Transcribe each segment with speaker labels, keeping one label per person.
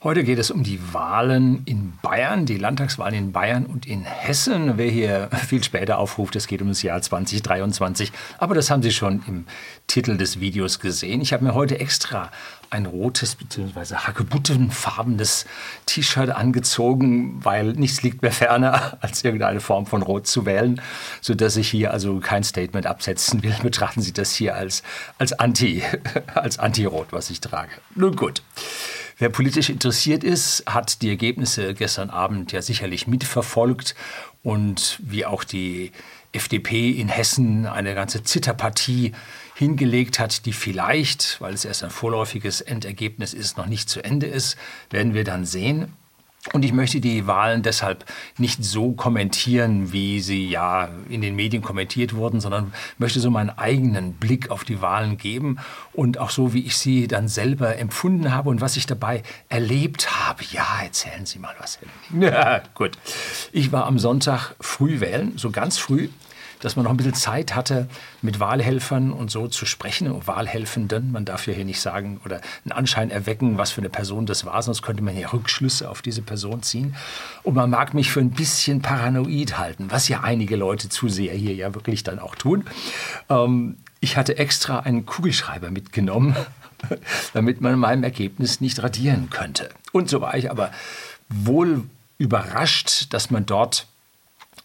Speaker 1: Heute geht es um die Wahlen in Bayern, die Landtagswahlen in Bayern und in Hessen. Wer hier viel später aufruft, es geht um das Jahr 2023. Aber das haben Sie schon im Titel des Videos gesehen. Ich habe mir heute extra ein rotes bzw. hagebuttenfarbenes T-Shirt angezogen, weil nichts liegt mir ferner, als irgendeine Form von Rot zu wählen, sodass ich hier also kein Statement absetzen will. Betrachten Sie das hier als, als Anti, als Anti-Rot, was ich trage. Nun gut. Wer politisch interessiert ist, hat die Ergebnisse gestern Abend ja sicherlich mitverfolgt und wie auch die FDP in Hessen eine ganze Zitterpartie hingelegt hat, die vielleicht, weil es erst ein vorläufiges Endergebnis ist, noch nicht zu Ende ist, werden wir dann sehen. Und ich möchte die Wahlen deshalb nicht so kommentieren, wie sie ja in den Medien kommentiert wurden, sondern möchte so meinen eigenen Blick auf die Wahlen geben und auch so, wie ich sie dann selber empfunden habe und was ich dabei erlebt habe. Ja, erzählen Sie mal was. Ja, gut. Ich war am Sonntag früh wählen, so ganz früh dass man noch ein bisschen Zeit hatte, mit Wahlhelfern und so zu sprechen, Wahlhelfenden. Man darf ja hier nicht sagen oder einen Anschein erwecken, was für eine Person das war, sonst könnte man ja Rückschlüsse auf diese Person ziehen. Und man mag mich für ein bisschen paranoid halten, was ja einige Leute zu sehr hier ja wirklich dann auch tun. Ähm, ich hatte extra einen Kugelschreiber mitgenommen, damit man meinem Ergebnis nicht radieren könnte. Und so war ich aber wohl überrascht, dass man dort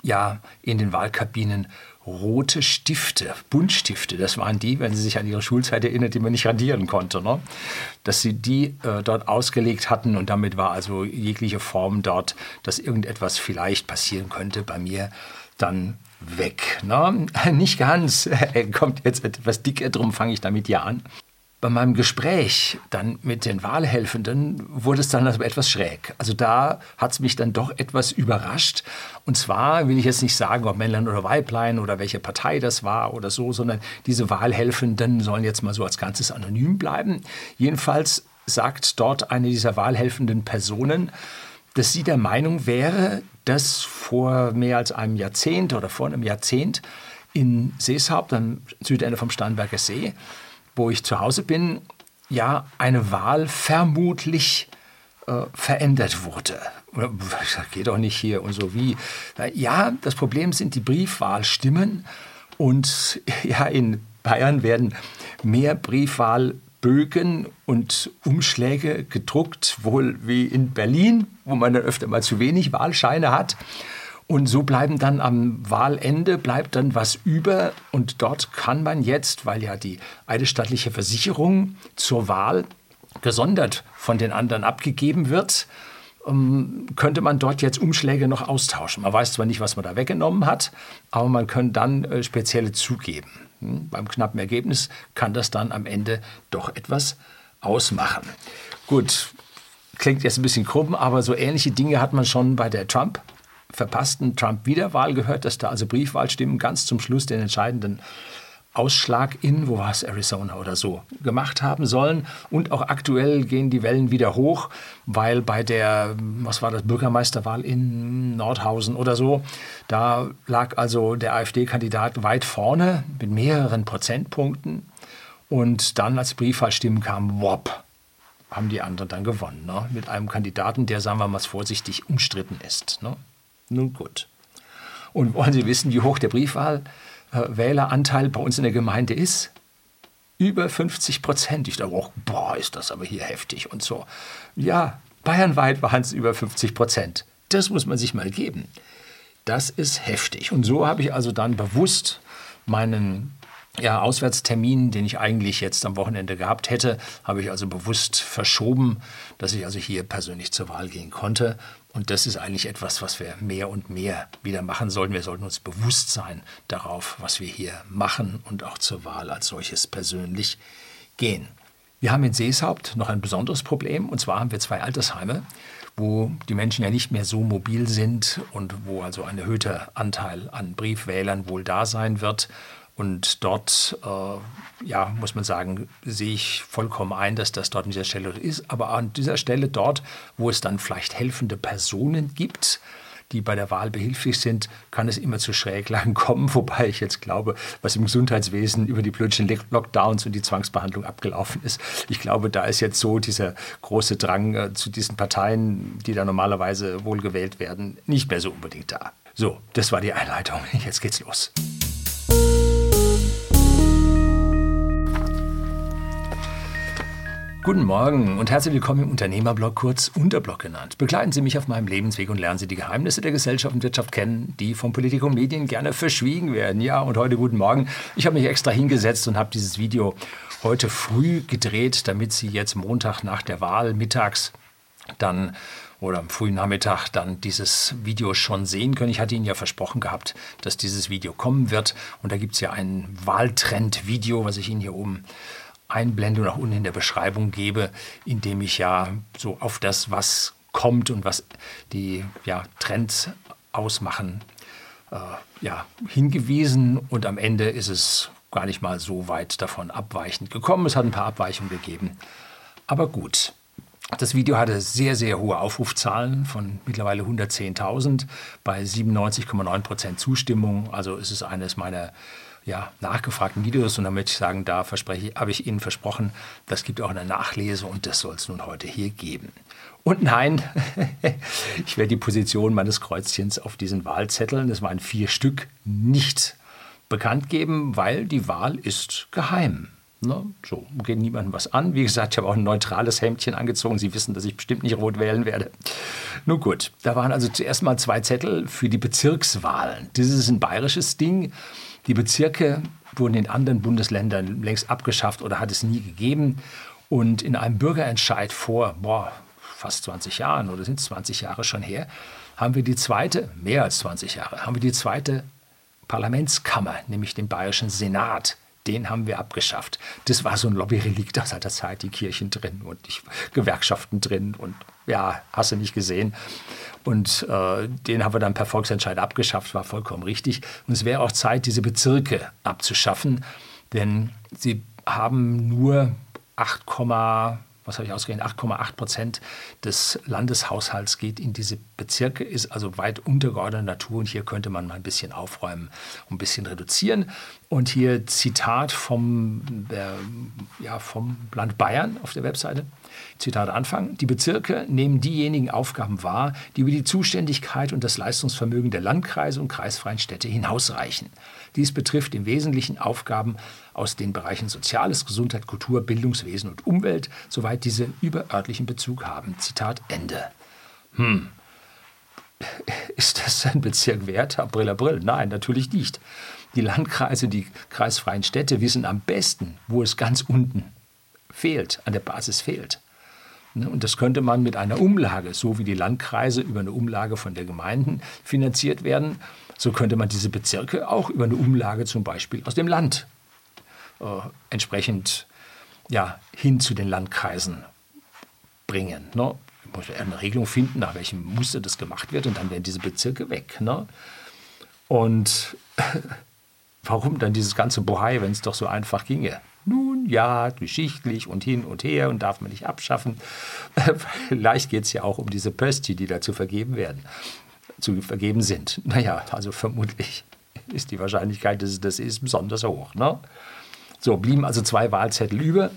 Speaker 1: ja in den Wahlkabinen rote Stifte, Buntstifte, das waren die, wenn Sie sich an Ihre Schulzeit erinnern, die man nicht radieren konnte, ne? dass Sie die äh, dort ausgelegt hatten und damit war also jegliche Form dort, dass irgendetwas vielleicht passieren könnte, bei mir dann weg. Ne? Nicht ganz, kommt jetzt etwas dicker, drum fange ich damit ja an bei meinem Gespräch dann mit den Wahlhelfenden wurde es dann also etwas schräg. Also da hat es mich dann doch etwas überrascht. Und zwar will ich jetzt nicht sagen, ob Männlein oder Weiblein oder welche Partei das war oder so, sondern diese Wahlhelfenden sollen jetzt mal so als Ganzes anonym bleiben. Jedenfalls sagt dort eine dieser wahlhelfenden Personen, dass sie der Meinung wäre, dass vor mehr als einem Jahrzehnt oder vor einem Jahrzehnt in Seeshaupt, am Südende vom Starnberger See, wo ich zu Hause bin, ja eine Wahl vermutlich äh, verändert wurde. Das geht doch nicht hier und so wie. Ja, das Problem sind die Briefwahlstimmen und ja, in Bayern werden mehr Briefwahlbögen und Umschläge gedruckt, wohl wie in Berlin, wo man dann öfter mal zu wenig Wahlscheine hat. Und so bleiben dann am Wahlende, bleibt dann was über. Und dort kann man jetzt, weil ja die eidesstattliche Versicherung zur Wahl gesondert von den anderen abgegeben wird, ähm, könnte man dort jetzt Umschläge noch austauschen. Man weiß zwar nicht, was man da weggenommen hat, aber man könnte dann äh, spezielle zugeben. Hm, beim knappen Ergebnis kann das dann am Ende doch etwas ausmachen. Gut, klingt jetzt ein bisschen krumm, aber so ähnliche Dinge hat man schon bei der Trump verpassten Trump-Wiederwahl gehört, dass da also Briefwahlstimmen ganz zum Schluss den entscheidenden Ausschlag in, wo war es, Arizona oder so, gemacht haben sollen. Und auch aktuell gehen die Wellen wieder hoch, weil bei der, was war das, Bürgermeisterwahl in Nordhausen oder so, da lag also der AfD-Kandidat weit vorne mit mehreren Prozentpunkten. Und dann, als Briefwahlstimmen kamen, wop, haben die anderen dann gewonnen. Ne? Mit einem Kandidaten, der, sagen wir mal vorsichtig, umstritten ist. Ne? Nun gut. Und wollen Sie wissen, wie hoch der Briefwahlwähleranteil bei uns in der Gemeinde ist? Über 50 Prozent. Ich dachte, oh, boah, ist das aber hier heftig und so. Ja, bayernweit waren es über 50 Prozent. Das muss man sich mal geben. Das ist heftig. Und so habe ich also dann bewusst meinen ja, Auswärtstermin, den ich eigentlich jetzt am Wochenende gehabt hätte, habe ich also bewusst verschoben, dass ich also hier persönlich zur Wahl gehen konnte. Und das ist eigentlich etwas, was wir mehr und mehr wieder machen sollten. Wir sollten uns bewusst sein darauf, was wir hier machen und auch zur Wahl als solches persönlich gehen. Wir haben in Seeshaupt noch ein besonderes Problem, und zwar haben wir zwei Altersheime, wo die Menschen ja nicht mehr so mobil sind und wo also ein erhöhter Anteil an Briefwählern wohl da sein wird. Und dort, äh, ja, muss man sagen, sehe ich vollkommen ein, dass das dort an dieser Stelle ist. Aber an dieser Stelle dort, wo es dann vielleicht helfende Personen gibt, die bei der Wahl behilflich sind, kann es immer zu Schräglagen kommen, wobei ich jetzt glaube, was im Gesundheitswesen über die blödschen Lockdowns und die Zwangsbehandlung abgelaufen ist. Ich glaube, da ist jetzt so dieser große Drang äh, zu diesen Parteien, die da normalerweise wohl gewählt werden, nicht mehr so unbedingt da. So, das war die Einleitung. Jetzt geht's los. Guten Morgen und herzlich willkommen im Unternehmerblog, kurz Unterblog genannt. Begleiten Sie mich auf meinem Lebensweg und lernen Sie die Geheimnisse der Gesellschaft und Wirtschaft kennen, die von Politik und Medien gerne verschwiegen werden. Ja, und heute guten Morgen. Ich habe mich extra hingesetzt und habe dieses Video heute früh gedreht, damit Sie jetzt Montag nach der Wahl mittags dann oder am frühen Nachmittag dann dieses Video schon sehen können. Ich hatte Ihnen ja versprochen gehabt, dass dieses Video kommen wird. Und da gibt es ja ein Wahltrend-Video, was ich Ihnen hier oben einblende und auch unten in der Beschreibung gebe, indem ich ja so auf das, was kommt und was die ja, Trends ausmachen, äh, ja, hingewiesen. Und am Ende ist es gar nicht mal so weit davon abweichend gekommen. Es hat ein paar Abweichungen gegeben. Aber gut. Das Video hatte sehr, sehr hohe Aufrufzahlen von mittlerweile 110.000 bei 97,9% Zustimmung. Also ist es eines meiner ja, nachgefragten Videos und damit ich sagen darf, verspreche, habe ich Ihnen versprochen, das gibt auch eine Nachlese und das soll es nun heute hier geben. Und nein, ich werde die Position meines Kreuzchens auf diesen Wahlzetteln, das waren vier Stück, nicht bekannt geben, weil die Wahl ist geheim. Ne? So, geht niemandem was an. Wie gesagt, ich habe auch ein neutrales Hemdchen angezogen. Sie wissen, dass ich bestimmt nicht rot wählen werde. Nun gut, da waren also zuerst mal zwei Zettel für die Bezirkswahlen. Das ist ein bayerisches Ding. Die Bezirke wurden in anderen Bundesländern längst abgeschafft oder hat es nie gegeben. Und in einem Bürgerentscheid vor boah, fast 20 Jahren oder sind es 20 Jahre schon her, haben wir die zweite, mehr als 20 Jahre, haben wir die zweite Parlamentskammer, nämlich den Bayerischen Senat. Den haben wir abgeschafft. Das war so ein Lobbyrelikt aus alter Zeit, die Kirchen drin und die Gewerkschaften drin und ja, hast du nicht gesehen. Und äh, den haben wir dann per Volksentscheid abgeschafft, war vollkommen richtig. Und es wäre auch Zeit, diese Bezirke abzuschaffen, denn sie haben nur 8, was habe ich ausgerechnet, 8,8 Prozent des Landeshaushalts geht in diese Bezirke, ist also weit untergeordneter Natur und hier könnte man mal ein bisschen aufräumen und ein bisschen reduzieren. Und hier Zitat vom, der, ja, vom Land Bayern auf der Webseite. Zitat Anfang. Die Bezirke nehmen diejenigen Aufgaben wahr, die über die Zuständigkeit und das Leistungsvermögen der Landkreise und kreisfreien Städte hinausreichen. Dies betrifft im Wesentlichen Aufgaben aus den Bereichen Soziales, Gesundheit, Kultur, Bildungswesen und Umwelt, soweit diese überörtlichen Bezug haben. Zitat Ende. Hm. Ist das ein Bezirk wert? April, April? Nein, natürlich nicht. Die Landkreise, die kreisfreien Städte wissen am besten, wo es ganz unten fehlt, an der Basis fehlt. Ne, und das könnte man mit einer Umlage, so wie die Landkreise über eine Umlage von der Gemeinden finanziert werden, so könnte man diese Bezirke auch über eine Umlage zum Beispiel aus dem Land äh, entsprechend ja, hin zu den Landkreisen bringen. Ne? muss eine Regelung finden, nach welchem Muster das gemacht wird und dann werden diese Bezirke weg. Ne? Und warum dann dieses ganze Bohai, wenn es doch so einfach ginge? Ja, geschichtlich und hin und her und darf man nicht abschaffen. Vielleicht geht es ja auch um diese Pösti, die da zu vergeben werden, zu vergeben sind. Naja, also vermutlich ist die Wahrscheinlichkeit, dass es das ist, besonders hoch. Ne? So, blieben also zwei Wahlzettel über.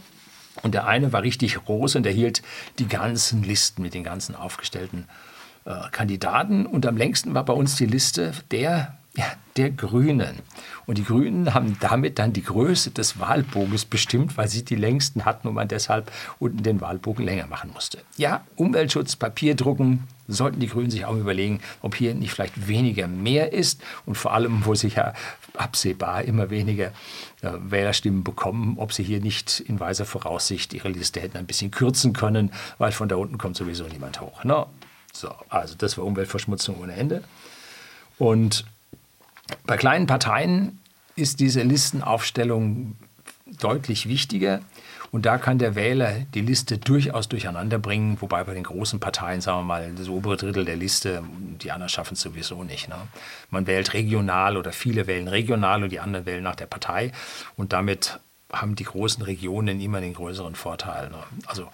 Speaker 1: Und der eine war richtig groß und erhielt die ganzen Listen mit den ganzen aufgestellten äh, Kandidaten. Und am längsten war bei uns die Liste der der Grünen. Und die Grünen haben damit dann die Größe des Wahlbogens bestimmt, weil sie die längsten hatten und man deshalb unten den Wahlbogen länger machen musste. Ja, Umweltschutz, Papierdrucken, sollten die Grünen sich auch überlegen, ob hier nicht vielleicht weniger mehr ist und vor allem, wo sie ja absehbar immer weniger äh, Wählerstimmen bekommen, ob sie hier nicht in weiser Voraussicht ihre Liste hätten ein bisschen kürzen können, weil von da unten kommt sowieso niemand hoch. Ne? So, also das war Umweltverschmutzung ohne Ende. Und bei kleinen Parteien ist diese Listenaufstellung deutlich wichtiger. Und da kann der Wähler die Liste durchaus durcheinander bringen, wobei bei den großen Parteien, sagen wir mal, das obere Drittel der Liste, die anderen schaffen es sowieso nicht. Ne? Man wählt regional oder viele wählen regional und die anderen wählen nach der Partei. Und damit haben die großen Regionen immer den größeren Vorteil. Ne? Also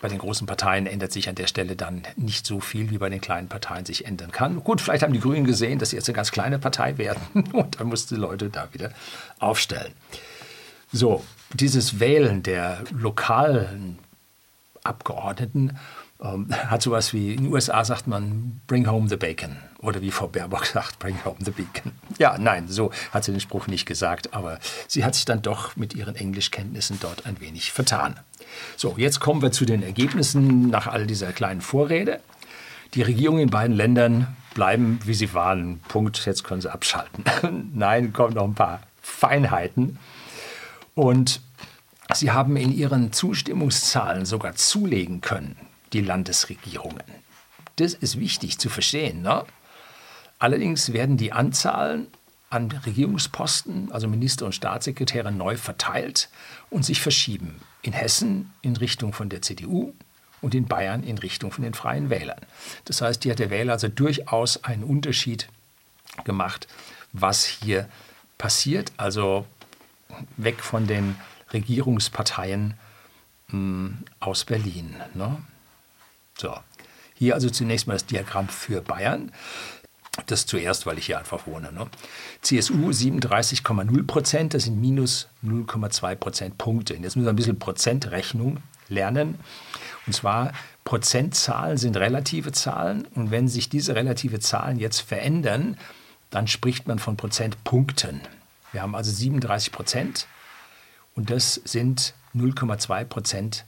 Speaker 1: bei den großen Parteien ändert sich an der Stelle dann nicht so viel, wie bei den kleinen Parteien sich ändern kann. Gut, vielleicht haben die Grünen gesehen, dass sie jetzt eine ganz kleine Partei werden und dann mussten die Leute da wieder aufstellen. So, dieses Wählen der lokalen Abgeordneten ähm, hat sowas wie, in den USA sagt man, bring home the bacon. Oder wie Frau Baerbock sagt, bring home the bacon. Ja, nein, so hat sie den Spruch nicht gesagt, aber sie hat sich dann doch mit ihren Englischkenntnissen dort ein wenig vertan. So, jetzt kommen wir zu den Ergebnissen nach all dieser kleinen Vorrede. Die Regierungen in beiden Ländern bleiben, wie sie waren. Punkt, jetzt können sie abschalten. Nein, kommen noch ein paar Feinheiten. Und sie haben in ihren Zustimmungszahlen sogar zulegen können, die Landesregierungen. Das ist wichtig zu verstehen. Ne? Allerdings werden die Anzahlen an Regierungsposten, also Minister und Staatssekretäre, neu verteilt und sich verschieben. In Hessen in Richtung von der CDU und in Bayern in Richtung von den Freien Wählern. Das heißt, hier hat der Wähler also durchaus einen Unterschied gemacht, was hier passiert. Also weg von den Regierungsparteien mh, hm, aus Berlin. Ne? So, hier also zunächst mal das Diagramm für Bayern. Das zuerst, weil ich hier einfach wohne. Ne? CSU 37,0 Prozent, das sind minus 0,2 Prozentpunkte. Jetzt müssen wir ein bisschen Prozentrechnung lernen. Und zwar Prozentzahlen sind relative Zahlen und wenn sich diese relative Zahlen jetzt verändern, dann spricht man von Prozentpunkten. Wir haben also 37 Prozent und das sind 0,2 Prozent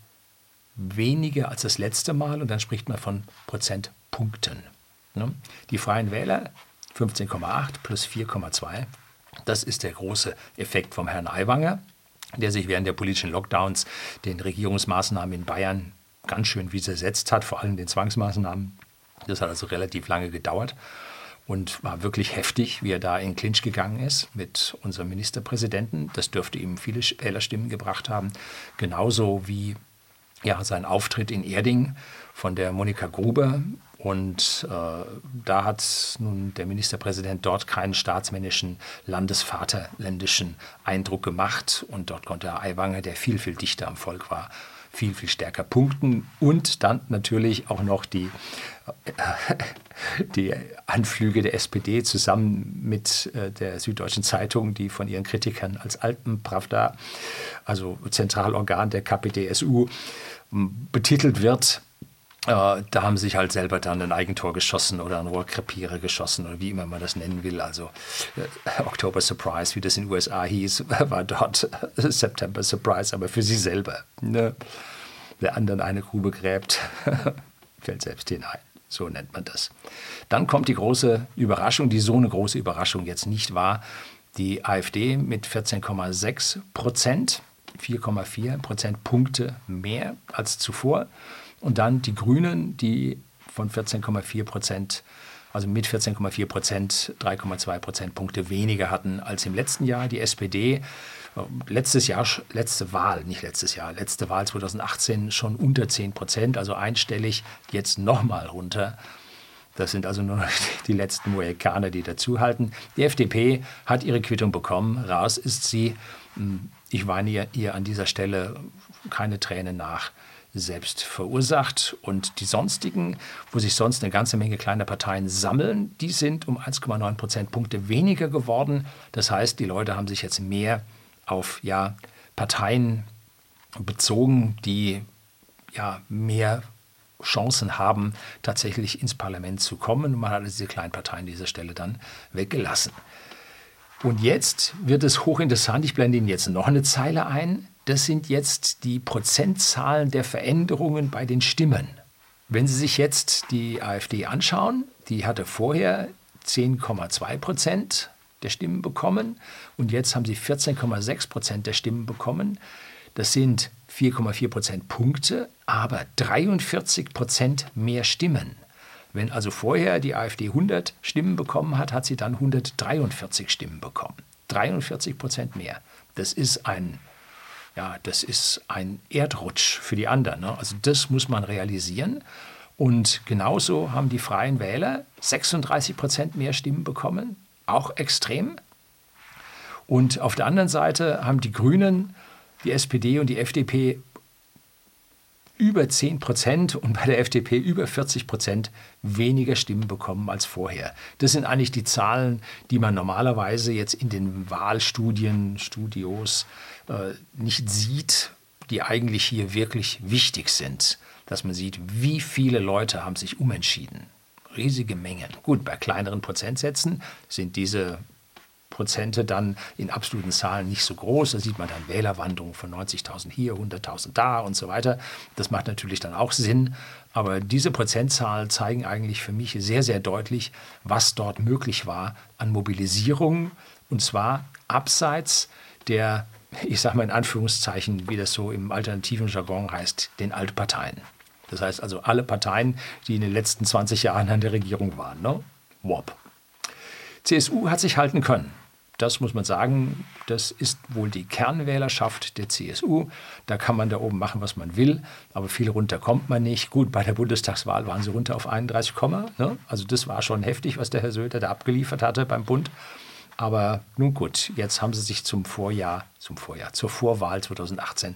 Speaker 1: weniger als das letzte Mal und dann spricht man von Prozentpunkten. Ne? Die Freien Wähler 15,8 plus 4,2. Das ist der große Effekt vom Herrn Aiwanger, der sich während der politischen Lockdowns den Regierungsmaßnahmen in Bayern ganz schön widersetzt hat, vor allem den Zwangsmaßnahmen. Das hat also relativ lange gedauert und war wirklich heftig, wie er da in Clinch gegangen ist mit unserem Ministerpräsidenten. Das dürfte ihm viele Wählerstimmen gebracht haben. Genauso wie ja, sein Auftritt in Erding von der Monika Gruber. Und äh, da hat nun der Ministerpräsident dort keinen staatsmännischen, landesvaterländischen Eindruck gemacht. Und dort konnte Herr Aiwanger, der viel, viel dichter am Volk war, viel, viel stärker punkten. Und dann natürlich auch noch die, äh, die Anflüge der SPD zusammen mit äh, der Süddeutschen Zeitung, die von ihren Kritikern als Alpenpravda, also Zentralorgan der KPDSU, betitelt wird, da haben sie sich halt selber dann ein Eigentor geschossen oder ein Rohrkrepierer geschossen oder wie immer man das nennen will. Also äh, October Surprise, wie das in den USA hieß, war dort September Surprise, aber für sie selber. Ne? Wer anderen eine Grube gräbt, fällt selbst hinein. So nennt man das. Dann kommt die große Überraschung, die so eine große Überraschung jetzt nicht war. Die AfD mit 14,6 Prozent 4,4 Prozentpunkte mehr als zuvor. Und dann die Grünen, die von 14,4 Prozent, also mit 14,4 Prozent 3,2 Prozentpunkte weniger hatten als im letzten Jahr. Die SPD äh, letztes Jahr, letzte Wahl, nicht letztes Jahr, letzte Wahl 2018 schon unter 10 Prozent, also einstellig, jetzt nochmal runter. Das sind also nur noch die letzten Mohikaner, die dazuhalten. Die FDP hat ihre Quittung bekommen. Raus ist sie. Hm, ich weine ihr an dieser Stelle keine Tränen nach selbst verursacht. Und die sonstigen, wo sich sonst eine ganze Menge kleiner Parteien sammeln, die sind um 1,9 Prozentpunkte weniger geworden. Das heißt, die Leute haben sich jetzt mehr auf ja, Parteien bezogen, die ja, mehr Chancen haben, tatsächlich ins Parlament zu kommen. Man hat diese kleinen Parteien an dieser Stelle dann weggelassen. Und jetzt wird es hochinteressant. Ich blende Ihnen jetzt noch eine Zeile ein. Das sind jetzt die Prozentzahlen der Veränderungen bei den Stimmen. Wenn Sie sich jetzt die AfD anschauen, die hatte vorher 10,2 Prozent der Stimmen bekommen und jetzt haben sie 14,6 Prozent der Stimmen bekommen. Das sind 4,4 Prozent Punkte, aber 43 Prozent mehr Stimmen. Wenn also vorher die AfD 100 Stimmen bekommen hat, hat sie dann 143 Stimmen bekommen. 43 Prozent mehr. Das ist ein, ja, das ist ein Erdrutsch für die anderen. Ne? Also das muss man realisieren. Und genauso haben die Freien Wähler 36 Prozent mehr Stimmen bekommen, auch extrem. Und auf der anderen Seite haben die Grünen, die SPD und die FDP über 10 Prozent und bei der FDP über 40 Prozent weniger Stimmen bekommen als vorher. Das sind eigentlich die Zahlen, die man normalerweise jetzt in den Wahlstudien, Studios nicht sieht, die eigentlich hier wirklich wichtig sind. Dass man sieht, wie viele Leute haben sich umentschieden. Riesige Mengen. Gut, bei kleineren Prozentsätzen sind diese Prozente dann in absoluten Zahlen nicht so groß. Da sieht man dann Wählerwanderungen von 90.000 hier, 100.000 da und so weiter. Das macht natürlich dann auch Sinn. Aber diese Prozentzahlen zeigen eigentlich für mich sehr, sehr deutlich, was dort möglich war an Mobilisierung. Und zwar abseits der, ich sage mal in Anführungszeichen, wie das so im alternativen Jargon heißt, den Altparteien. Das heißt also alle Parteien, die in den letzten 20 Jahren an der Regierung waren. Ne? WOP. CSU hat sich halten können das muss man sagen, das ist wohl die Kernwählerschaft der CSU. Da kann man da oben machen, was man will, aber viel runter kommt man nicht. Gut, bei der Bundestagswahl waren sie runter auf 31, ne? also das war schon heftig, was der Herr Söder da abgeliefert hatte beim Bund. Aber nun gut, jetzt haben sie sich zum Vorjahr, zum Vorjahr, zur Vorwahl 2018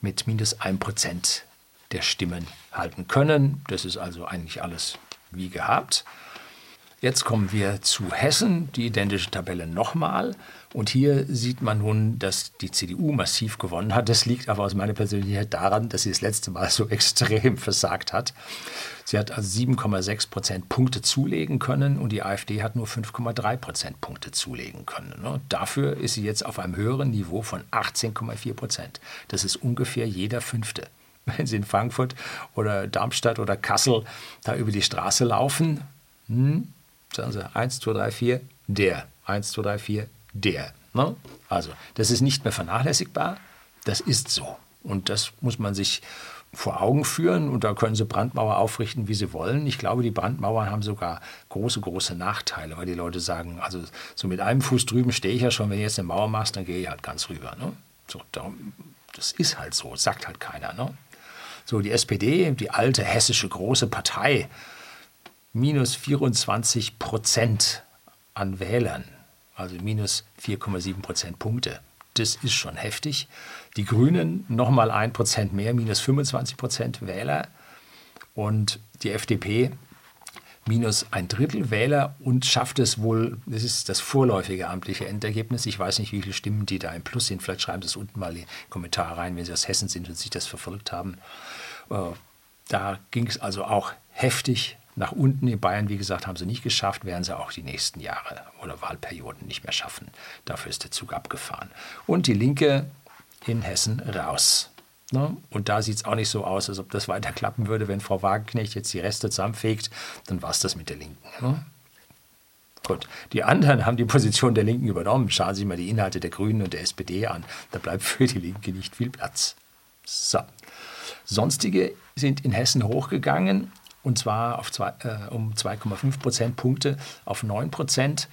Speaker 1: mit minus 1 Prozent der Stimmen halten können. Das ist also eigentlich alles wie gehabt. Jetzt kommen wir zu Hessen, die identische Tabelle nochmal. Und hier sieht man nun, dass die CDU massiv gewonnen hat. Das liegt aber aus meiner Persönlichkeit daran, dass sie das letzte Mal so extrem versagt hat. Sie hat also 7,6 Prozent Punkte zulegen können und die AfD hat nur 5,3 Prozent Punkte zulegen können. Ne? Dafür ist sie jetzt auf einem höheren Niveau von 18,4 Prozent. Das ist ungefähr jeder Fünfte. Wenn Sie in Frankfurt oder Darmstadt oder Kassel da über die Straße laufen, hm, sagen sie 1, 2, 3, 4, der. 1, 2, 3, 4, der. Ne? Also, das ist nicht mehr vernachlässigbar, das ist so. Und das muss man sich vor Augen führen und da können sie Brandmauer aufrichten, wie sie wollen. Ich glaube, die Brandmauern haben sogar große, große Nachteile, weil die Leute sagen, also so mit einem Fuß drüben stehe ich ja schon, wenn du jetzt eine Mauer machst, dann gehe ich halt ganz rüber. Ne? So, das ist halt so, sagt halt keiner. Ne? So, die SPD, die alte hessische große Partei, minus 24 Prozent an Wählern, also minus 4,7 Prozentpunkte. Das ist schon heftig. Die Grünen nochmal ein Prozent mehr, minus 25 Prozent Wähler. Und die FDP minus ein Drittel Wähler und schafft es wohl, das ist das vorläufige amtliche Endergebnis. Ich weiß nicht, wie viele Stimmen die da im Plus sind. Vielleicht schreiben Sie es unten mal in die Kommentare rein, wenn Sie aus Hessen sind und sich das verfolgt haben. Äh, da ging es also auch heftig nach unten in Bayern, wie gesagt, haben sie nicht geschafft, werden sie auch die nächsten Jahre oder Wahlperioden nicht mehr schaffen. Dafür ist der Zug abgefahren. Und die Linke in Hessen raus. Ne? Und da sieht es auch nicht so aus, als ob das weiter klappen würde, wenn Frau Wagenknecht jetzt die Reste zusammenfegt, dann war es das mit der Linken. Ne? Gut, die anderen haben die Position der Linken übernommen. Schauen Sie sich mal die Inhalte der Grünen und der SPD an. Da bleibt für die Linke nicht viel Platz. So. Sonstige sind in Hessen hochgegangen und zwar auf zwei, äh, um 2,5 Prozentpunkte auf 9 Prozent.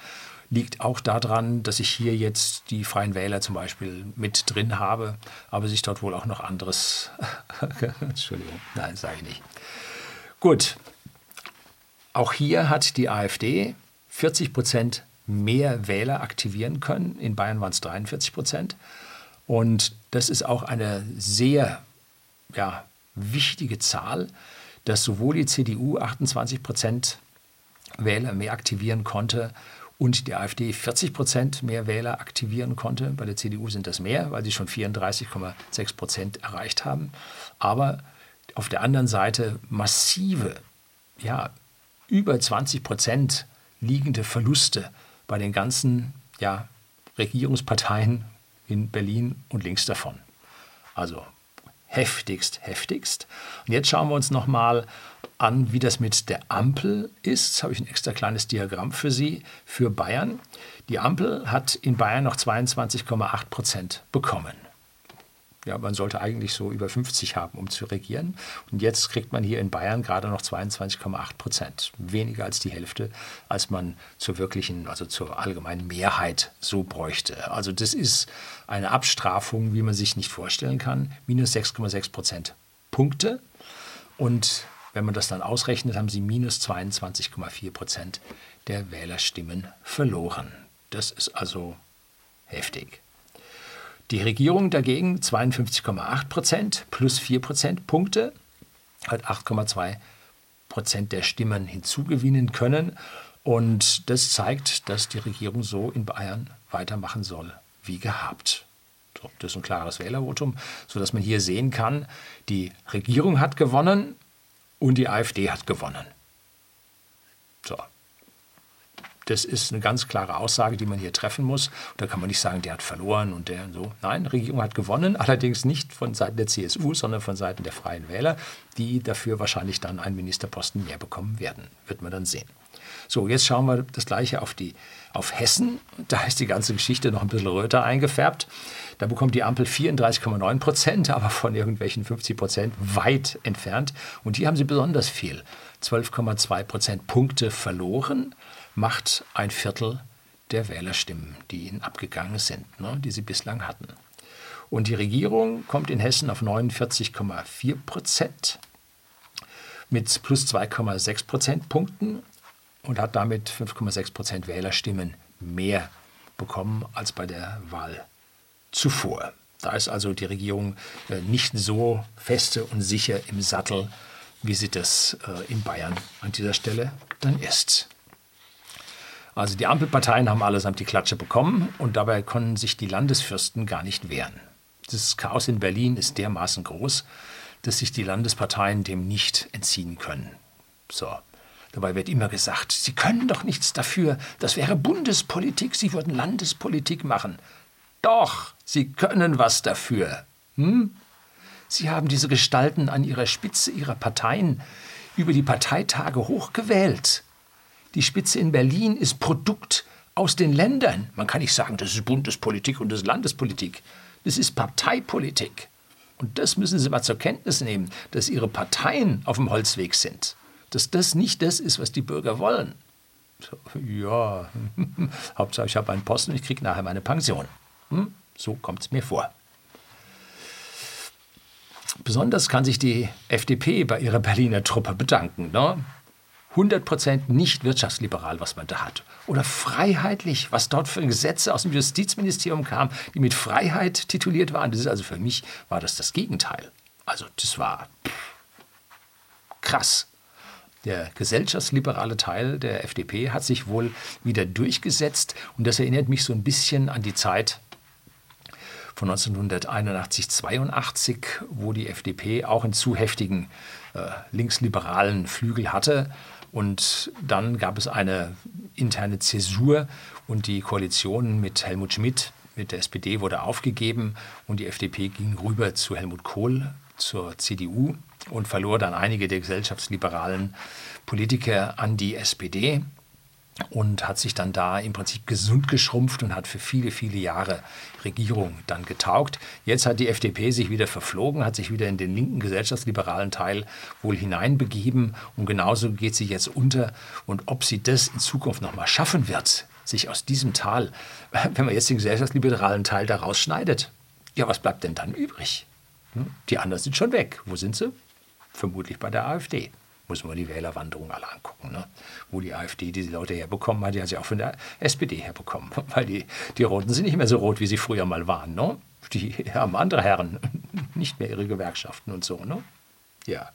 Speaker 1: Liegt auch daran, dass ich hier jetzt die Freien Wähler zum Beispiel mit drin habe, aber sich dort wohl auch noch anderes. Entschuldigung, nein, sage ich nicht. Gut, auch hier hat die AfD 40 Prozent mehr Wähler aktivieren können. In Bayern waren es 43 Prozent. Und das ist auch eine sehr ja, wichtige Zahl, dass sowohl die CDU 28 Prozent Wähler mehr aktivieren konnte und die AfD 40 Prozent mehr Wähler aktivieren konnte. Bei der CDU sind das mehr, weil sie schon 34,6 Prozent erreicht haben. Aber auf der anderen Seite massive, ja, über 20 Prozent liegende Verluste bei den ganzen ja, Regierungsparteien in Berlin und links davon. Also heftigst, heftigst. Und jetzt schauen wir uns nochmal an, wie das mit der Ampel ist. Jetzt habe ich ein extra kleines Diagramm für Sie, für Bayern. Die Ampel hat in Bayern noch 22,8 Prozent bekommen. Ja, man sollte eigentlich so über 50 haben, um zu regieren. Und jetzt kriegt man hier in Bayern gerade noch 22,8 Prozent. Weniger als die Hälfte, als man zur wirklichen, also zur allgemeinen Mehrheit so bräuchte. Also das ist eine Abstrafung, wie man sich nicht vorstellen kann. Minus 6,6 Prozent Punkte. Und wenn man das dann ausrechnet, haben sie minus 22,4 Prozent der Wählerstimmen verloren. Das ist also heftig. Die Regierung dagegen 52,8 Prozent plus 4 Prozentpunkte. hat 8,2 Prozent der Stimmen hinzugewinnen können. Und das zeigt, dass die Regierung so in Bayern weitermachen soll wie gehabt. Das ist ein klares Wählervotum, sodass man hier sehen kann, die Regierung hat gewonnen und die AfD hat gewonnen. So. Das ist eine ganz klare Aussage, die man hier treffen muss. Da kann man nicht sagen, der hat verloren und der und so. Nein, die Regierung hat gewonnen, allerdings nicht von Seiten der CSU, sondern von Seiten der Freien Wähler, die dafür wahrscheinlich dann einen Ministerposten mehr bekommen werden. Wird man dann sehen. So, jetzt schauen wir das gleiche auf, die, auf Hessen. Da ist die ganze Geschichte noch ein bisschen röter eingefärbt. Da bekommt die Ampel 34,9 Prozent, aber von irgendwelchen 50 Prozent weit entfernt. Und hier haben sie besonders viel. 12,2 Prozent Punkte verloren, macht ein Viertel der Wählerstimmen, die ihnen abgegangen sind, ne, die sie bislang hatten. Und die Regierung kommt in Hessen auf 49,4 Prozent mit plus 2,6 Prozentpunkten und hat damit 5,6 Prozent Wählerstimmen mehr bekommen als bei der Wahl zuvor. Da ist also die Regierung äh, nicht so feste und sicher im Sattel, wie sie das äh, in Bayern an dieser Stelle dann ist. Also die Ampelparteien haben allesamt die Klatsche bekommen und dabei konnten sich die Landesfürsten gar nicht wehren. Das Chaos in Berlin ist dermaßen groß, dass sich die Landesparteien dem nicht entziehen können. So, Dabei wird immer gesagt, Sie können doch nichts dafür, das wäre Bundespolitik, Sie würden Landespolitik machen. Doch, Sie können was dafür. Hm? Sie haben diese Gestalten an ihrer Spitze ihrer Parteien über die Parteitage hochgewählt. Die Spitze in Berlin ist Produkt aus den Ländern. Man kann nicht sagen, das ist Bundespolitik und das ist Landespolitik. Das ist Parteipolitik. Und das müssen Sie mal zur Kenntnis nehmen, dass Ihre Parteien auf dem Holzweg sind dass das nicht das ist, was die Bürger wollen. So, ja, Hauptsache ich habe einen Posten und ich kriege nachher meine Pension. Hm? So kommt es mir vor. Besonders kann sich die FDP bei ihrer Berliner Truppe bedanken. Ne? 100% nicht wirtschaftsliberal, was man da hat. Oder freiheitlich, was dort für Gesetze aus dem Justizministerium kam, die mit Freiheit tituliert waren. Das ist also für mich, war das das Gegenteil. Also das war krass. Der gesellschaftsliberale Teil der FDP hat sich wohl wieder durchgesetzt und das erinnert mich so ein bisschen an die Zeit von 1981, 82, wo die FDP auch einen zu heftigen äh, linksliberalen Flügel hatte. Und dann gab es eine interne Zäsur und die Koalition mit Helmut Schmidt, mit der SPD, wurde aufgegeben und die FDP ging rüber zu Helmut Kohl, zur CDU und verlor dann einige der gesellschaftsliberalen Politiker an die SPD und hat sich dann da im Prinzip gesund geschrumpft und hat für viele, viele Jahre Regierung dann getaugt. Jetzt hat die FDP sich wieder verflogen, hat sich wieder in den linken gesellschaftsliberalen Teil wohl hineinbegeben und genauso geht sie jetzt unter. Und ob sie das in Zukunft nochmal schaffen wird, sich aus diesem Tal, wenn man jetzt den gesellschaftsliberalen Teil da rausschneidet, ja, was bleibt denn dann übrig? Hm? Die anderen sind schon weg. Wo sind sie? vermutlich bei der AfD. Muss man die Wählerwanderung alle angucken. Ne? Wo die AfD diese Leute herbekommen hat, die hat sie auch von der SPD herbekommen. Weil die, die Roten sind nicht mehr so rot, wie sie früher mal waren. Ne? Die haben andere Herren, nicht mehr ihre Gewerkschaften und so. Ne? Ja.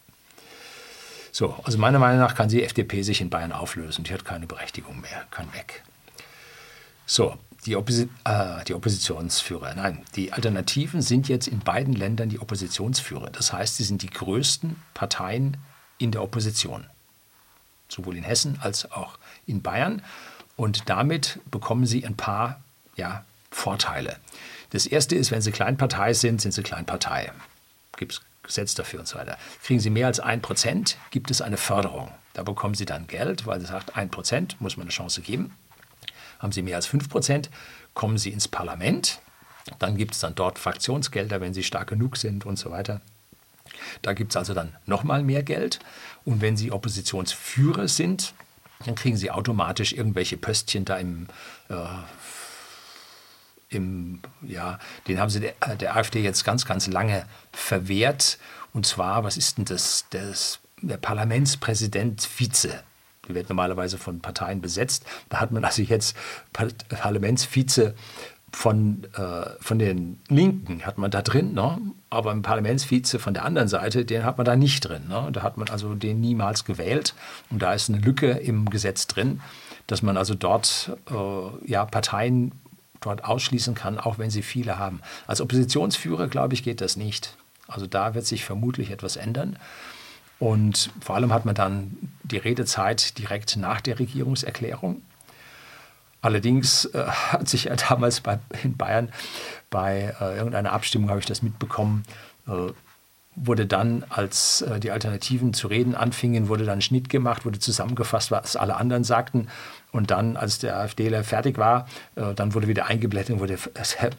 Speaker 1: So, also meiner Meinung nach kann die FDP sich in Bayern auflösen. Die hat keine Berechtigung mehr, kann weg. So, die, Opposi äh, die Oppositionsführer. Nein, die Alternativen sind jetzt in beiden Ländern die Oppositionsführer. Das heißt, sie sind die größten Parteien in der Opposition. Sowohl in Hessen als auch in Bayern. Und damit bekommen sie ein paar ja, Vorteile. Das erste ist, wenn sie Kleinpartei sind, sind sie Kleinpartei. Gibt es Gesetz dafür und so weiter. Kriegen sie mehr als ein Prozent, gibt es eine Förderung. Da bekommen sie dann Geld, weil sie sagt, ein Prozent muss man eine Chance geben. Haben Sie mehr als 5 Prozent, kommen Sie ins Parlament. Dann gibt es dann dort Fraktionsgelder, wenn Sie stark genug sind und so weiter. Da gibt es also dann nochmal mehr Geld. Und wenn Sie Oppositionsführer sind, dann kriegen Sie automatisch irgendwelche Pöstchen da im, äh, im ja, den haben Sie der, der, AfD jetzt ganz, ganz lange verwehrt. Und zwar, was ist denn das? das der Parlamentspräsident Vize. Die wird normalerweise von Parteien besetzt. Da hat man also jetzt Parlamentsvize von, äh, von den Linken hat man da drin, ne? aber im Parlamentsvize von der anderen Seite, den hat man da nicht drin. Ne? Da hat man also den niemals gewählt und da ist eine Lücke im Gesetz drin, dass man also dort äh, ja, Parteien dort ausschließen kann, auch wenn sie viele haben. Als Oppositionsführer, glaube ich, geht das nicht. Also da wird sich vermutlich etwas ändern. Und vor allem hat man dann die Redezeit direkt nach der Regierungserklärung. Allerdings äh, hat sich ja damals bei, in Bayern bei äh, irgendeiner Abstimmung, habe ich das mitbekommen, äh, wurde dann, als äh, die Alternativen zu reden anfingen, wurde dann Schnitt gemacht, wurde zusammengefasst, was alle anderen sagten. Und dann, als der AfDler fertig war, äh, dann wurde wieder eingeblättert und wurde der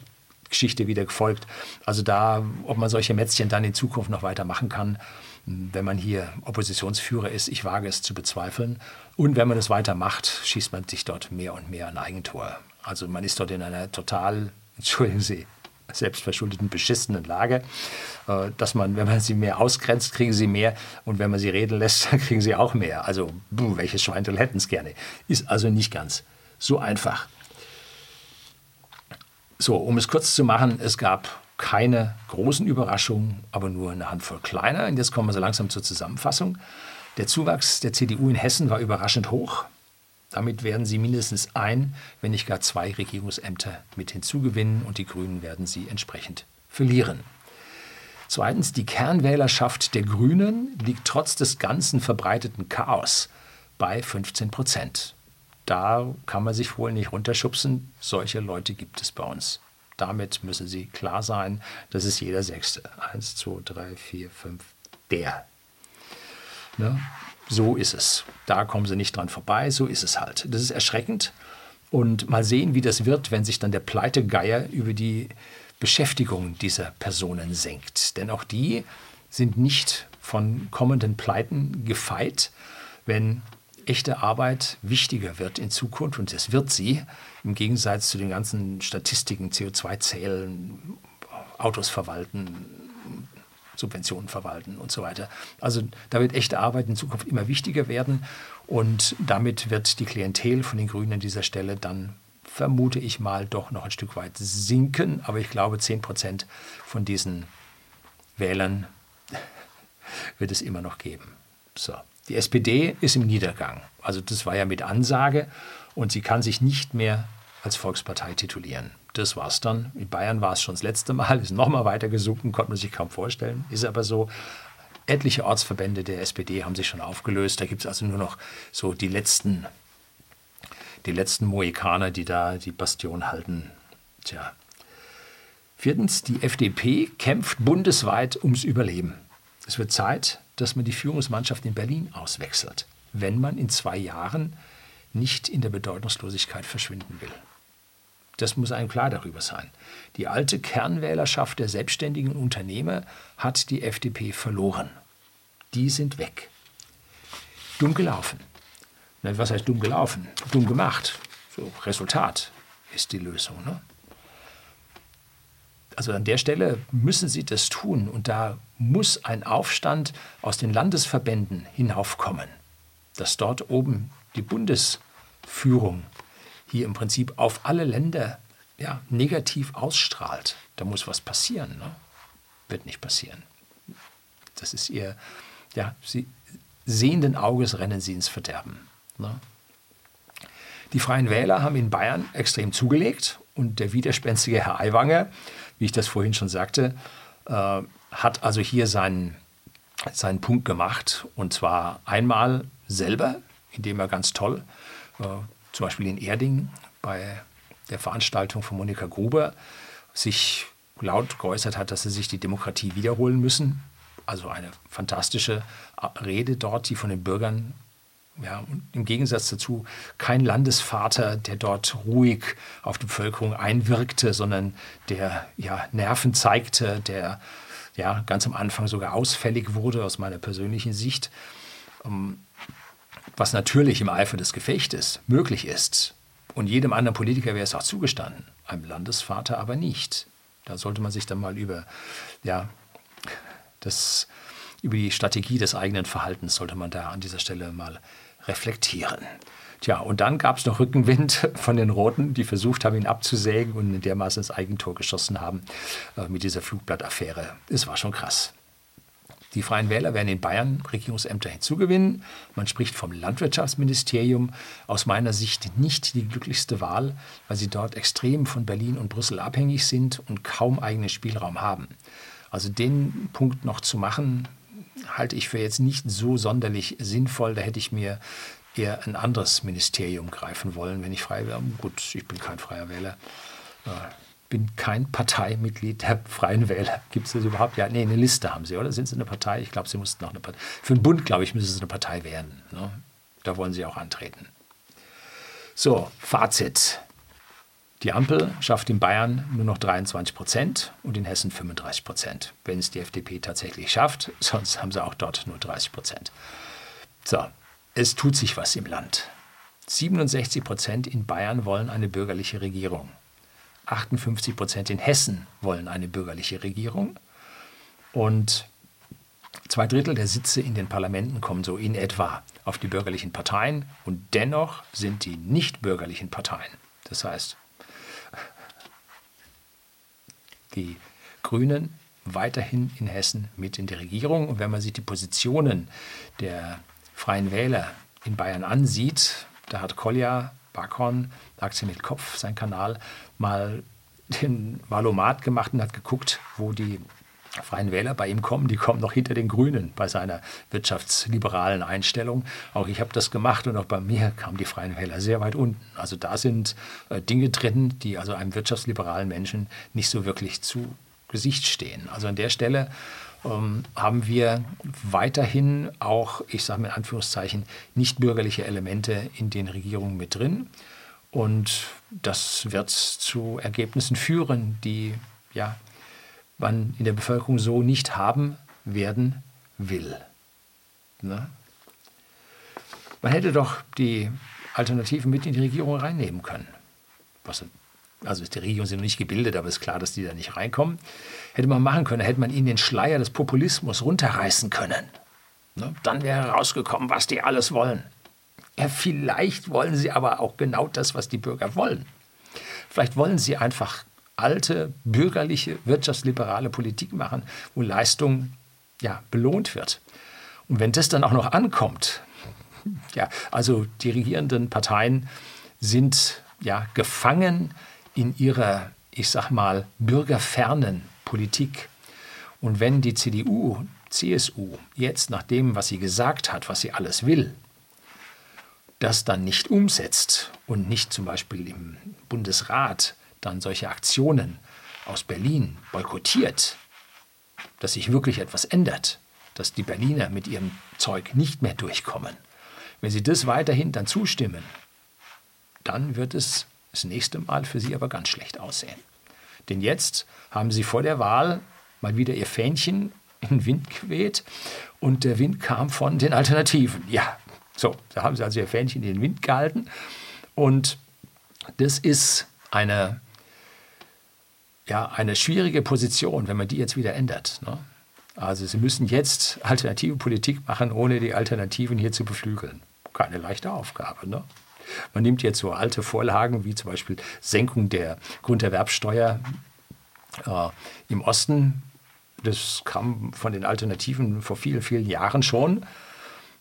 Speaker 1: Geschichte wieder gefolgt. Also da, ob man solche Mätzchen dann in Zukunft noch weitermachen kann, wenn man hier Oppositionsführer ist, ich wage es zu bezweifeln. Und wenn man es weitermacht, schießt man sich dort mehr und mehr ein Eigentor. Also man ist dort in einer total, entschuldigen Sie, selbstverschuldeten, beschissenen Lage, äh, dass man, wenn man sie mehr ausgrenzt, kriegen sie mehr und wenn man sie reden lässt, dann kriegen sie auch mehr. Also, welches Schweintel hätten es gerne? Ist also nicht ganz so einfach. So, um es kurz zu machen, es gab keine großen Überraschungen, aber nur eine Handvoll kleiner. Und jetzt kommen wir so langsam zur Zusammenfassung. Der Zuwachs der CDU in Hessen war überraschend hoch. Damit werden sie mindestens ein, wenn nicht gar zwei Regierungsämter mit hinzugewinnen und die Grünen werden sie entsprechend verlieren. Zweitens, die Kernwählerschaft der Grünen liegt trotz des ganzen verbreiteten Chaos bei 15 Prozent. Da kann man sich wohl nicht runterschubsen. Solche Leute gibt es bei uns. Damit müssen Sie klar sein, das ist jeder Sechste. Eins, zwei, drei, vier, fünf, der. Ne? So ist es. Da kommen Sie nicht dran vorbei, so ist es halt. Das ist erschreckend. Und mal sehen, wie das wird, wenn sich dann der Pleitegeier über die Beschäftigung dieser Personen senkt. Denn auch die sind nicht von kommenden Pleiten gefeit, wenn echte Arbeit wichtiger wird in Zukunft, und das wird sie, im Gegensatz zu den ganzen Statistiken, CO2-Zählen, Autos verwalten, Subventionen verwalten und so weiter. Also da wird echte Arbeit in Zukunft immer wichtiger werden und damit wird die Klientel von den Grünen an dieser Stelle dann vermute ich mal doch noch ein Stück weit sinken, aber ich glaube 10 Prozent von diesen Wählern wird es immer noch geben. So. Die SPD ist im Niedergang. Also das war ja mit Ansage und sie kann sich nicht mehr als Volkspartei titulieren. Das war's dann. In Bayern war es schon das letzte Mal, ist nochmal weiter gesunken, konnte man sich kaum vorstellen. Ist aber so. Etliche Ortsverbände der SPD haben sich schon aufgelöst. Da gibt es also nur noch so die letzten, die letzten Mohikaner, die da die Bastion halten. Tja. Viertens, die FDP kämpft bundesweit ums Überleben. Es wird Zeit, dass man die Führungsmannschaft in Berlin auswechselt, wenn man in zwei Jahren nicht in der Bedeutungslosigkeit verschwinden will. Das muss einem klar darüber sein. Die alte Kernwählerschaft der selbstständigen Unternehmer hat die FDP verloren. Die sind weg. Dumm gelaufen. Was heißt dumm gelaufen? Dumm gemacht. So, Resultat ist die Lösung. Ne? Also an der Stelle müssen Sie das tun und da muss ein Aufstand aus den Landesverbänden hinaufkommen, dass dort oben die Bundesführung hier im Prinzip auf alle Länder ja, negativ ausstrahlt. Da muss was passieren. Ne? Wird nicht passieren. Das ist ihr, ja, sie, sehenden Auges rennen sie ins Verderben. Ne? Die Freien Wähler haben in Bayern extrem zugelegt und der widerspenstige Herr Aiwanger wie ich das vorhin schon sagte, äh, hat also hier seinen, seinen Punkt gemacht. Und zwar einmal selber, indem er ganz toll, äh, zum Beispiel in Erding bei der Veranstaltung von Monika Gruber, sich laut geäußert hat, dass sie sich die Demokratie wiederholen müssen. Also eine fantastische Rede dort, die von den Bürgern ja, und im Gegensatz dazu kein Landesvater, der dort ruhig auf die Bevölkerung einwirkte, sondern der ja, Nerven zeigte, der ja, ganz am Anfang sogar ausfällig wurde aus meiner persönlichen Sicht. Ähm, was natürlich im Eifer des Gefechtes möglich ist. Und jedem anderen Politiker wäre es auch zugestanden, einem Landesvater aber nicht. Da sollte man sich dann mal über, ja, das, über die Strategie des eigenen Verhaltens sollte man da an dieser Stelle mal reflektieren. Tja, und dann gab es noch Rückenwind von den Roten, die versucht haben, ihn abzusägen und in dermaßen ins Eigentor geschossen haben äh, mit dieser Flugblattaffäre. Es war schon krass. Die Freien Wähler werden in Bayern Regierungsämter hinzugewinnen. Man spricht vom Landwirtschaftsministerium. Aus meiner Sicht nicht die glücklichste Wahl, weil sie dort extrem von Berlin und Brüssel abhängig sind und kaum eigenen Spielraum haben. Also den Punkt noch zu machen, halte ich für jetzt nicht so sonderlich sinnvoll. Da hätte ich mir eher ein anderes Ministerium greifen wollen, wenn ich frei wäre. Gut, ich bin kein freier Wähler. Bin kein Parteimitglied der Freien Wähler. Gibt es das überhaupt? Ja, nee, eine Liste haben sie, oder? Sind sie eine Partei? Ich glaube, sie mussten noch eine Partei. Für den Bund, glaube ich, müssen sie eine Partei werden. Ne? Da wollen sie auch antreten. So, Fazit. Die Ampel schafft in Bayern nur noch 23 Prozent und in Hessen 35 Prozent, wenn es die FDP tatsächlich schafft. Sonst haben sie auch dort nur 30 Prozent. So, es tut sich was im Land. 67 Prozent in Bayern wollen eine bürgerliche Regierung. 58 Prozent in Hessen wollen eine bürgerliche Regierung. Und zwei Drittel der Sitze in den Parlamenten kommen so in etwa auf die bürgerlichen Parteien. Und dennoch sind die nicht bürgerlichen Parteien, das heißt die Grünen, weiterhin in Hessen mit in der Regierung. Und wenn man sich die Positionen der Freien Wähler in Bayern ansieht, da hat Kolja Backhorn, Aktien mit Kopf, sein Kanal, mal den Valomat gemacht und hat geguckt, wo die Freien Wähler bei ihm kommen, die kommen noch hinter den Grünen bei seiner wirtschaftsliberalen Einstellung. Auch ich habe das gemacht und auch bei mir kamen die Freien Wähler sehr weit unten. Also da sind äh, Dinge drin, die also einem wirtschaftsliberalen Menschen nicht so wirklich zu Gesicht stehen. Also an der Stelle ähm, haben wir weiterhin auch, ich sage mal in Anführungszeichen, nicht bürgerliche Elemente in den Regierungen mit drin. Und das wird zu Ergebnissen führen, die ja, man in der Bevölkerung so nicht haben werden will. Ne? Man hätte doch die Alternativen mit in die Regierung reinnehmen können. Was, also die Regierung sind noch nicht gebildet, aber es ist klar, dass die da nicht reinkommen. Hätte man machen können, hätte man ihnen den Schleier des Populismus runterreißen können. Ne? Dann wäre rausgekommen, was die alles wollen. Ja, vielleicht wollen sie aber auch genau das, was die Bürger wollen. Vielleicht wollen sie einfach alte, bürgerliche, wirtschaftsliberale Politik machen, wo Leistung ja, belohnt wird. Und wenn das dann auch noch ankommt, ja, also die regierenden Parteien sind ja gefangen in ihrer, ich sag mal, bürgerfernen Politik. Und wenn die CDU, CSU jetzt nach dem, was sie gesagt hat, was sie alles will, das dann nicht umsetzt und nicht zum Beispiel im Bundesrat dann solche Aktionen aus Berlin boykottiert, dass sich wirklich etwas ändert, dass die Berliner mit ihrem Zeug nicht mehr durchkommen. Wenn sie das weiterhin dann zustimmen, dann wird es das nächste Mal für sie aber ganz schlecht aussehen. Denn jetzt haben sie vor der Wahl mal wieder ihr Fähnchen in den Wind geweht und der Wind kam von den Alternativen. Ja, so, da haben sie also ihr Fähnchen in den Wind gehalten. Und das ist eine, ja, eine schwierige Position, wenn man die jetzt wieder ändert. Ne? Also sie müssen jetzt alternative Politik machen, ohne die Alternativen hier zu beflügeln. Keine leichte Aufgabe. Ne? Man nimmt jetzt so alte Vorlagen wie zum Beispiel Senkung der Grunderwerbsteuer äh, im Osten. Das kam von den Alternativen vor vielen, vielen Jahren schon.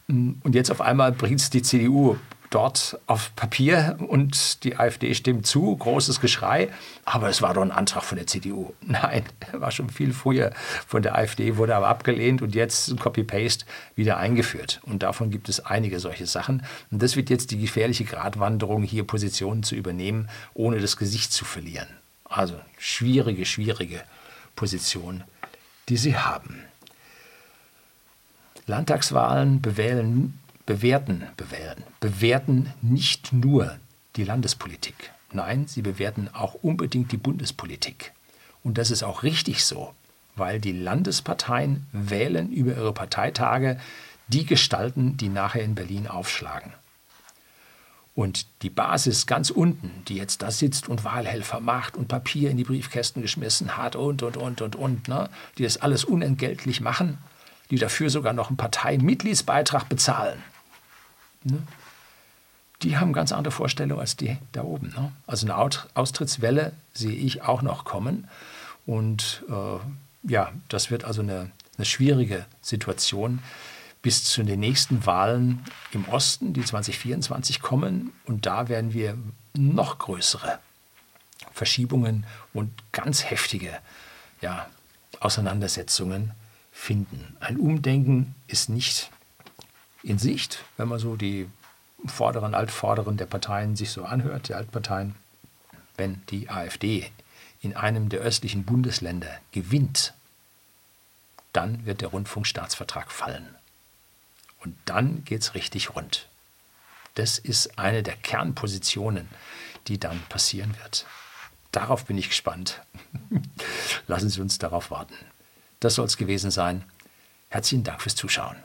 Speaker 1: Und jetzt auf einmal bringt es die CDU dort auf Papier und die AfD stimmt zu, großes Geschrei. Aber es war doch ein Antrag von der CDU. Nein, war schon viel früher von der AfD, wurde aber abgelehnt und jetzt Copy-Paste wieder eingeführt. Und davon gibt es einige solche Sachen. Und das wird jetzt die gefährliche Gratwanderung, hier Positionen zu übernehmen, ohne das Gesicht zu verlieren. Also schwierige, schwierige Position, die sie haben. Landtagswahlen bewählen, bewerten, bewählen, bewerten nicht nur die Landespolitik. Nein, sie bewerten auch unbedingt die Bundespolitik. Und das ist auch richtig so, weil die Landesparteien wählen über ihre Parteitage die Gestalten, die nachher in Berlin aufschlagen. Und die Basis ganz unten, die jetzt da sitzt und Wahlhelfer macht und Papier in die Briefkästen geschmissen hat und, und, und, und, und, ne? die das alles unentgeltlich machen, die dafür sogar noch einen Parteimitgliedsbeitrag bezahlen. Ne? die haben ganz andere Vorstellungen als die da oben. Ne? Also eine Austrittswelle sehe ich auch noch kommen. Und äh, ja, das wird also eine, eine schwierige Situation bis zu den nächsten Wahlen im Osten, die 2024 kommen. Und da werden wir noch größere Verschiebungen und ganz heftige ja, Auseinandersetzungen finden. Ein Umdenken ist nicht in Sicht, wenn man so die vorderen, altvorderen der Parteien sich so anhört, die Altparteien. Wenn die AfD in einem der östlichen Bundesländer gewinnt, dann wird der Rundfunkstaatsvertrag fallen. Und dann geht es richtig rund. Das ist eine der Kernpositionen, die dann passieren wird. Darauf bin ich gespannt. Lassen Sie uns darauf warten. Das soll es gewesen sein. Herzlichen Dank fürs Zuschauen.